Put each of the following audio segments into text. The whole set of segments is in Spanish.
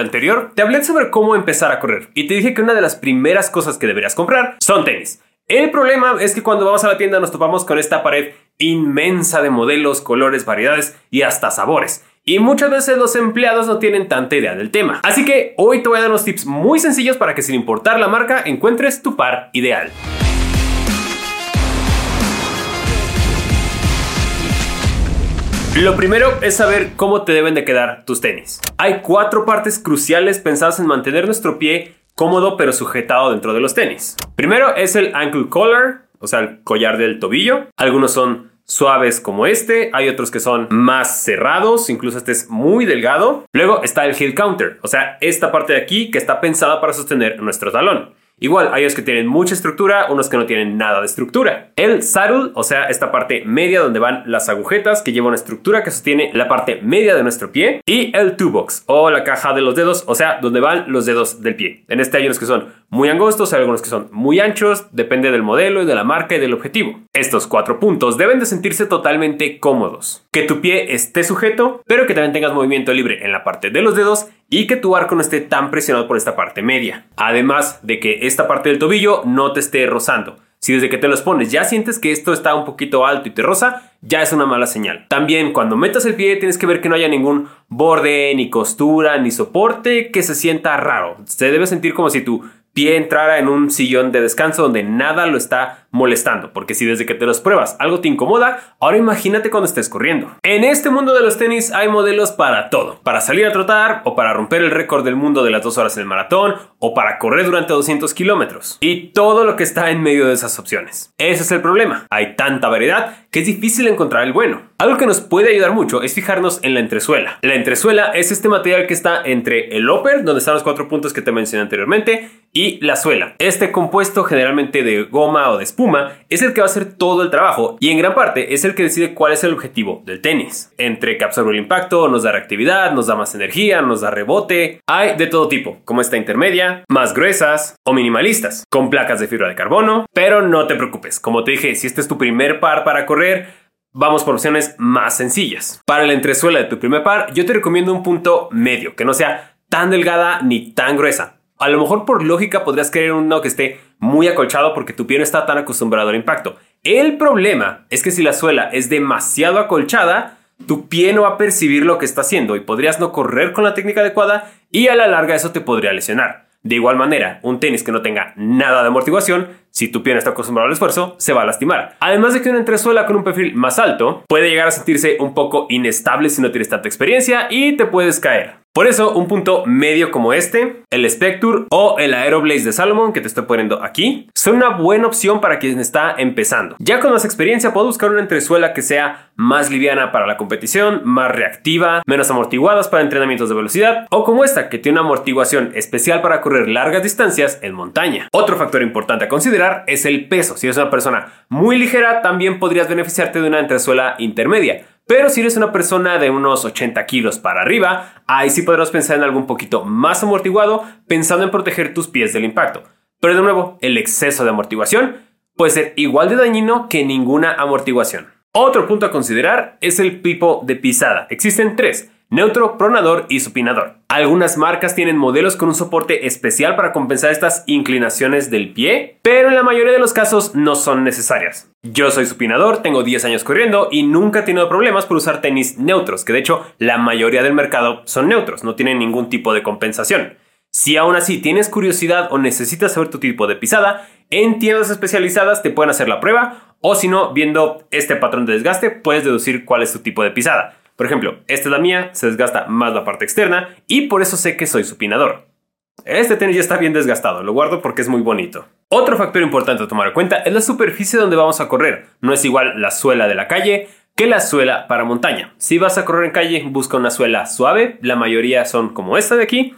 anterior, te hablé sobre cómo empezar a correr y te dije que una de las primeras cosas que deberías comprar son tenis. El problema es que cuando vamos a la tienda nos topamos con esta pared inmensa de modelos, colores, variedades y hasta sabores. Y muchas veces los empleados no tienen tanta idea del tema. Así que hoy te voy a dar unos tips muy sencillos para que sin importar la marca encuentres tu par ideal. Lo primero es saber cómo te deben de quedar tus tenis. Hay cuatro partes cruciales pensadas en mantener nuestro pie cómodo pero sujetado dentro de los tenis. Primero es el ankle collar, o sea, el collar del tobillo. Algunos son suaves como este, hay otros que son más cerrados, incluso este es muy delgado. Luego está el heel counter, o sea, esta parte de aquí que está pensada para sostener nuestro talón. Igual, hay unos que tienen mucha estructura, unos que no tienen nada de estructura. El saddle, o sea, esta parte media donde van las agujetas que lleva una estructura que sostiene la parte media de nuestro pie. Y el two box, o la caja de los dedos, o sea, donde van los dedos del pie. En este hay unos que son muy angostos, hay algunos que son muy anchos, depende del modelo y de la marca y del objetivo. Estos cuatro puntos deben de sentirse totalmente cómodos. Que tu pie esté sujeto, pero que también tengas movimiento libre en la parte de los dedos y que tu arco no esté tan presionado por esta parte media. Además de que esta parte del tobillo no te esté rozando. Si desde que te los pones ya sientes que esto está un poquito alto y te roza, ya es una mala señal. También cuando metas el pie tienes que ver que no haya ningún borde, ni costura, ni soporte que se sienta raro. Se debe sentir como si tu pie entrara en un sillón de descanso donde nada lo está molestando, porque si desde que te los pruebas algo te incomoda, ahora imagínate cuando estés corriendo. En este mundo de los tenis hay modelos para todo, para salir a trotar o para romper el récord del mundo de las dos horas en el maratón o para correr durante 200 kilómetros y todo lo que está en medio de esas opciones. Ese es el problema, hay tanta variedad que es difícil encontrar el bueno. Algo que nos puede ayudar mucho es fijarnos en la entresuela. La entresuela es este material que está entre el upper, donde están los cuatro puntos que te mencioné anteriormente, y la suela. Este compuesto generalmente de goma o de espuma es el que va a hacer todo el trabajo y en gran parte es el que decide cuál es el objetivo del tenis. Entre que absorbe el impacto, nos da reactividad, nos da más energía, nos da rebote. Hay de todo tipo, como esta intermedia, más gruesas o minimalistas, con placas de fibra de carbono, pero no te preocupes. Como te dije, si este es tu primer par para correr, vamos por opciones más sencillas. Para la entresuela de tu primer par, yo te recomiendo un punto medio, que no sea tan delgada ni tan gruesa. A lo mejor por lógica podrías querer uno que esté muy acolchado porque tu pie no está tan acostumbrado al impacto. El problema es que si la suela es demasiado acolchada, tu pie no va a percibir lo que está haciendo y podrías no correr con la técnica adecuada y a la larga eso te podría lesionar. De igual manera, un tenis que no tenga nada de amortiguación, si tu pie no está acostumbrado al esfuerzo, se va a lastimar. Además de que una entresuela con un perfil más alto puede llegar a sentirse un poco inestable si no tienes tanta experiencia y te puedes caer. Por eso, un punto medio como este, el Spectre o el Aeroblaze de Salomon que te estoy poniendo aquí, son una buena opción para quien está empezando. Ya con más experiencia puedo buscar una entresuela que sea más liviana para la competición, más reactiva, menos amortiguadas para entrenamientos de velocidad, o como esta que tiene una amortiguación especial para correr largas distancias en montaña. Otro factor importante a considerar es el peso. Si eres una persona muy ligera, también podrías beneficiarte de una entresuela intermedia pero si eres una persona de unos 80 kilos para arriba, ahí sí podrás pensar en algo un poquito más amortiguado, pensando en proteger tus pies del impacto. Pero de nuevo, el exceso de amortiguación puede ser igual de dañino que ninguna amortiguación. Otro punto a considerar es el tipo de pisada. Existen tres neutro, pronador y supinador. Algunas marcas tienen modelos con un soporte especial para compensar estas inclinaciones del pie, pero en la mayoría de los casos no son necesarias. Yo soy supinador, tengo 10 años corriendo y nunca he tenido problemas por usar tenis neutros, que de hecho la mayoría del mercado son neutros, no tienen ningún tipo de compensación. Si aún así tienes curiosidad o necesitas saber tu tipo de pisada, en tiendas especializadas te pueden hacer la prueba o si no, viendo este patrón de desgaste puedes deducir cuál es tu tipo de pisada. Por ejemplo, esta es la mía, se desgasta más la parte externa y por eso sé que soy supinador. Este tenis ya está bien desgastado, lo guardo porque es muy bonito. Otro factor importante a tomar en cuenta es la superficie donde vamos a correr. No es igual la suela de la calle que la suela para montaña. Si vas a correr en calle, busca una suela suave, la mayoría son como esta de aquí,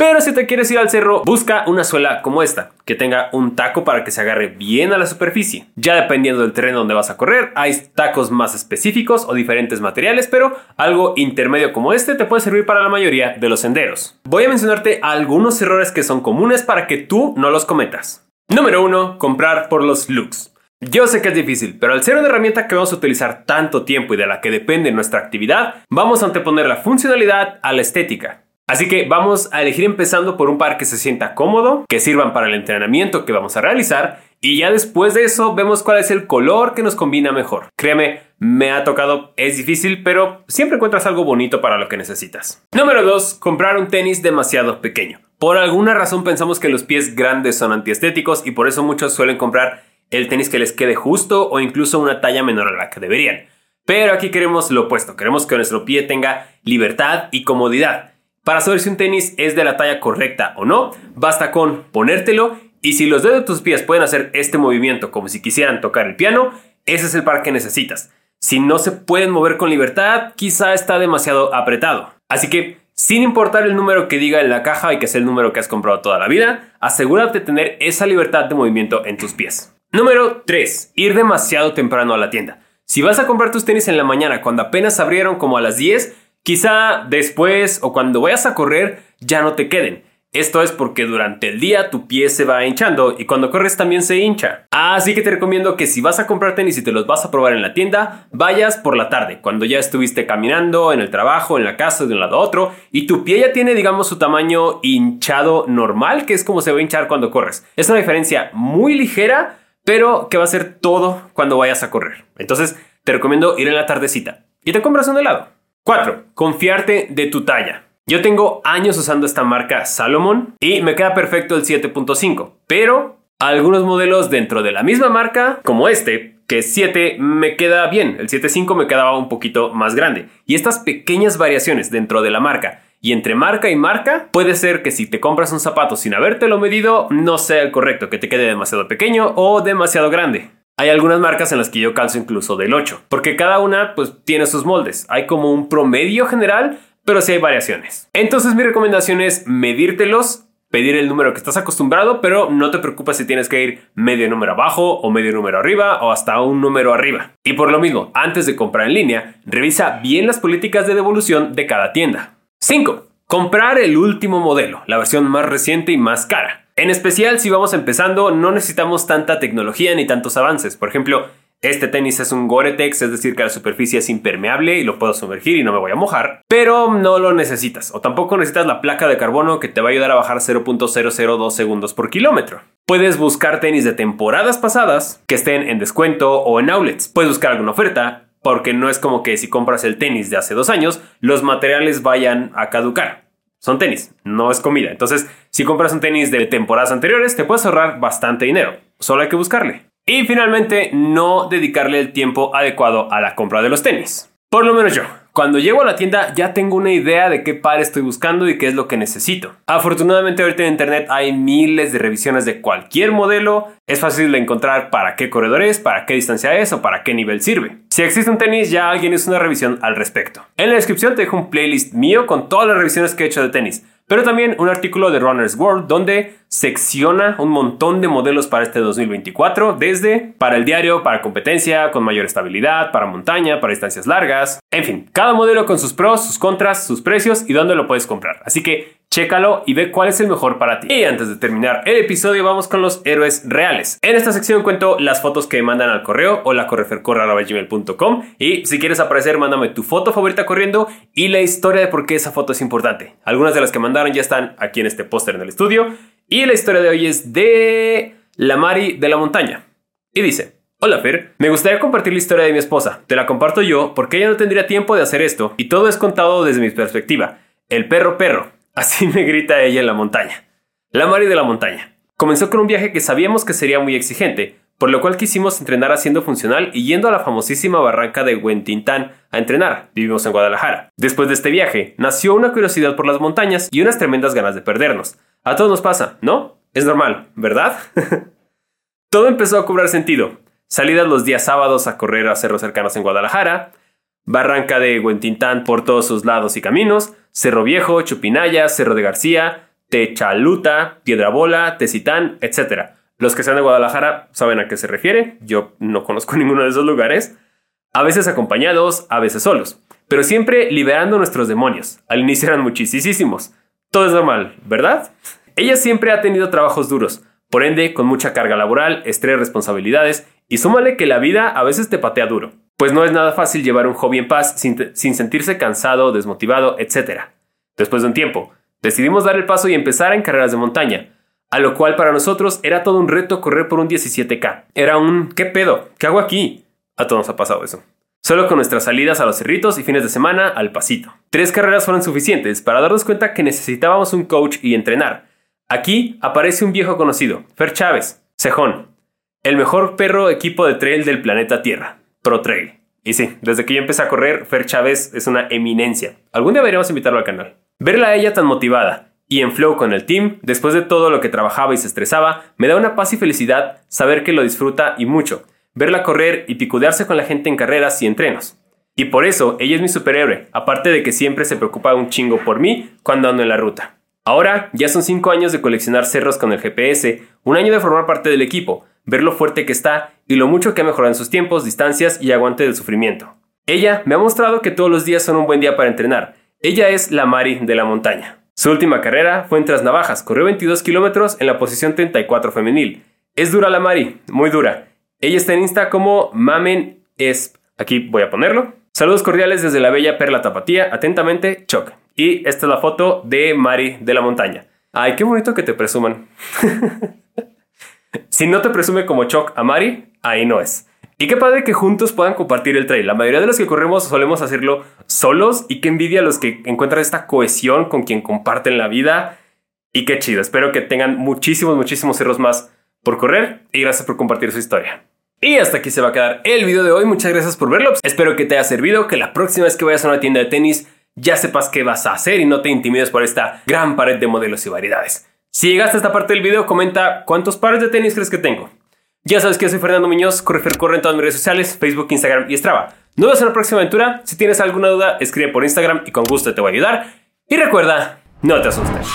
pero si te quieres ir al cerro, busca una suela como esta, que tenga un taco para que se agarre bien a la superficie. Ya dependiendo del terreno donde vas a correr, hay tacos más específicos o diferentes materiales, pero algo intermedio como este te puede servir para la mayoría de los senderos. Voy a mencionarte algunos errores que son comunes para que tú no los cometas. Número 1. Comprar por los looks. Yo sé que es difícil, pero al ser una herramienta que vamos a utilizar tanto tiempo y de la que depende nuestra actividad, vamos a anteponer la funcionalidad a la estética. Así que vamos a elegir empezando por un par que se sienta cómodo, que sirvan para el entrenamiento que vamos a realizar y ya después de eso vemos cuál es el color que nos combina mejor. Créeme, me ha tocado, es difícil, pero siempre encuentras algo bonito para lo que necesitas. Número 2. Comprar un tenis demasiado pequeño. Por alguna razón pensamos que los pies grandes son antiestéticos y por eso muchos suelen comprar el tenis que les quede justo o incluso una talla menor a la que deberían. Pero aquí queremos lo opuesto, queremos que nuestro pie tenga libertad y comodidad. Para saber si un tenis es de la talla correcta o no, basta con ponértelo y si los dedos de tus pies pueden hacer este movimiento como si quisieran tocar el piano, ese es el par que necesitas. Si no se pueden mover con libertad, quizá está demasiado apretado. Así que, sin importar el número que diga en la caja y que sea el número que has comprado toda la vida, asegúrate de tener esa libertad de movimiento en tus pies. Número 3. Ir demasiado temprano a la tienda. Si vas a comprar tus tenis en la mañana cuando apenas abrieron como a las 10, quizá después o cuando vayas a correr ya no te queden. Esto es porque durante el día tu pie se va hinchando y cuando corres también se hincha. Así que te recomiendo que si vas a comprar tenis y te los vas a probar en la tienda, vayas por la tarde, cuando ya estuviste caminando en el trabajo, en la casa, de un lado a otro, y tu pie ya tiene, digamos, su tamaño hinchado normal, que es como se va a hinchar cuando corres. Es una diferencia muy ligera, pero que va a ser todo cuando vayas a correr. Entonces, te recomiendo ir en la tardecita y te compras un helado. 4. Confiarte de tu talla. Yo tengo años usando esta marca Salomon y me queda perfecto el 7.5, pero algunos modelos dentro de la misma marca, como este, que es 7, me queda bien, el 7.5 me quedaba un poquito más grande. Y estas pequeñas variaciones dentro de la marca y entre marca y marca, puede ser que si te compras un zapato sin habértelo medido, no sea el correcto, que te quede demasiado pequeño o demasiado grande. Hay algunas marcas en las que yo calzo incluso del 8, porque cada una pues tiene sus moldes. Hay como un promedio general, pero sí hay variaciones. Entonces mi recomendación es medírtelos, pedir el número que estás acostumbrado, pero no te preocupes si tienes que ir medio número abajo o medio número arriba o hasta un número arriba. Y por lo mismo, antes de comprar en línea, revisa bien las políticas de devolución de cada tienda. 5. Comprar el último modelo, la versión más reciente y más cara. En especial si vamos empezando, no necesitamos tanta tecnología ni tantos avances. Por ejemplo, este tenis es un Gore-Tex, es decir, que la superficie es impermeable y lo puedo sumergir y no me voy a mojar, pero no lo necesitas. O tampoco necesitas la placa de carbono que te va a ayudar a bajar 0.002 segundos por kilómetro. Puedes buscar tenis de temporadas pasadas que estén en descuento o en outlets. Puedes buscar alguna oferta, porque no es como que si compras el tenis de hace dos años, los materiales vayan a caducar. Son tenis, no es comida. Entonces, si compras un tenis de temporadas anteriores, te puedes ahorrar bastante dinero. Solo hay que buscarle. Y finalmente, no dedicarle el tiempo adecuado a la compra de los tenis. Por lo menos yo. Cuando llego a la tienda ya tengo una idea de qué par estoy buscando y qué es lo que necesito. Afortunadamente ahorita en internet hay miles de revisiones de cualquier modelo. Es fácil de encontrar para qué corredor es, para qué distancia es o para qué nivel sirve. Si existe un tenis ya alguien hizo una revisión al respecto. En la descripción te dejo un playlist mío con todas las revisiones que he hecho de tenis pero también un artículo de Runner's World donde secciona un montón de modelos para este 2024, desde para el diario, para competencia, con mayor estabilidad, para montaña, para distancias largas, en fin, cada modelo con sus pros, sus contras, sus precios y dónde lo puedes comprar. Así que Chécalo y ve cuál es el mejor para ti. Y antes de terminar el episodio, vamos con los héroes reales. En esta sección cuento las fotos que mandan al correo o la correfercorre.gmail.com y si quieres aparecer, mándame tu foto favorita corriendo y la historia de por qué esa foto es importante. Algunas de las que mandaron ya están aquí en este póster en el estudio y la historia de hoy es de la Mari de la montaña. Y dice, Hola Fer, me gustaría compartir la historia de mi esposa. Te la comparto yo porque ella no tendría tiempo de hacer esto y todo es contado desde mi perspectiva. El perro perro. Así me grita ella en la montaña. La Mari de la montaña. Comenzó con un viaje que sabíamos que sería muy exigente, por lo cual quisimos entrenar haciendo funcional y yendo a la famosísima barranca de Huentintán a entrenar. Vivimos en Guadalajara. Después de este viaje, nació una curiosidad por las montañas y unas tremendas ganas de perdernos. A todos nos pasa, ¿no? Es normal, ¿verdad? Todo empezó a cobrar sentido. Salidas los días sábados a correr a cerros cercanos en Guadalajara, Barranca de Huentintán por todos sus lados y caminos, Cerro Viejo, Chupinaya, Cerro de García, Techaluta, Bola, Tecitán, etc. Los que sean de Guadalajara saben a qué se refiere, yo no conozco ninguno de esos lugares. A veces acompañados, a veces solos, pero siempre liberando nuestros demonios. Al inicio eran muchísimos. Todo es normal, ¿verdad? Ella siempre ha tenido trabajos duros, por ende con mucha carga laboral, estrés, responsabilidades, y súmale que la vida a veces te patea duro pues no es nada fácil llevar un hobby en paz sin, sentirse cansado, desmotivado, etc. Después de un tiempo, Decidimos dar el paso y empezar en carreras de montaña, a lo cual para nosotros era todo un reto correr por un 17K. Era un ¿qué pedo? ¿Qué hago aquí? A todos nos ha pasado eso. Solo con nuestras salidas a los cerritos y fines de semana al pasito. Tres carreras fueron suficientes para darnos cuenta que necesitábamos un coach y entrenar. Aquí aparece un viejo conocido, Fer Chávez, Cejón, el mejor perro equipo de trail del planeta Tierra, Pro Trail. Y sí, desde que yo empecé a correr, Fer Chávez es una eminencia. Algún día deberíamos invitarlo al canal. Verla a ella tan motivada y en flow con el team, después de todo lo que trabajaba y se estresaba, me da una paz y felicidad saber que lo disfruta y mucho verla correr y picudearse con la gente en carreras y entrenos. Y por eso ella es mi superhéroe, aparte de que siempre se preocupa un chingo por mí cuando ando en la ruta. Ahora ya son 5 años de coleccionar cerros con el GPS, un año de formar parte del equipo, ver lo fuerte que está y lo mucho que ha mejorado en sus tiempos, distancias y aguante del sufrimiento. Ella me ha mostrado que todos los días son un buen día para entrenar. Ella es la Mari de la montaña. Su última carrera fue en Tras Navajas, corrió 22 kilómetros en la posición 34 femenil. Es dura la Mari, muy dura, ella está en Insta como Mamen Esp. Aquí voy a ponerlo. Saludos cordiales desde la bella Perla Tapatía. Atentamente, Choc. Y esta es la foto de Mari de la montaña. Ay, qué bonito que te presuman. si no te presume como Choc a Mari, ahí no es. Y qué padre que juntos puedan compartir el trail. La mayoría de los que corremos solemos hacerlo solos y qué envidia a los que encuentran esta cohesión con quien comparten la vida. Y qué chido. Espero que tengan muchísimos, muchísimos cerros más por correr y gracias por compartir su historia. Y hasta aquí se va a quedar el video de hoy. Muchas gracias por verlo. Espero que te haya servido, que la próxima vez que vayas a una tienda de tenis ya sepas qué vas a hacer y no te intimides por esta gran pared de modelos y variedades. Si llegaste a esta parte del video, comenta cuántos pares de tenis crees que tengo. Ya sabes que soy Fernando Muñoz, Correfer Corre en todas mis redes sociales, Facebook, Instagram y Strava. Nos vemos en la próxima aventura. Si tienes alguna duda, escribe por Instagram y con gusto te voy a ayudar. Y recuerda, no te asustes.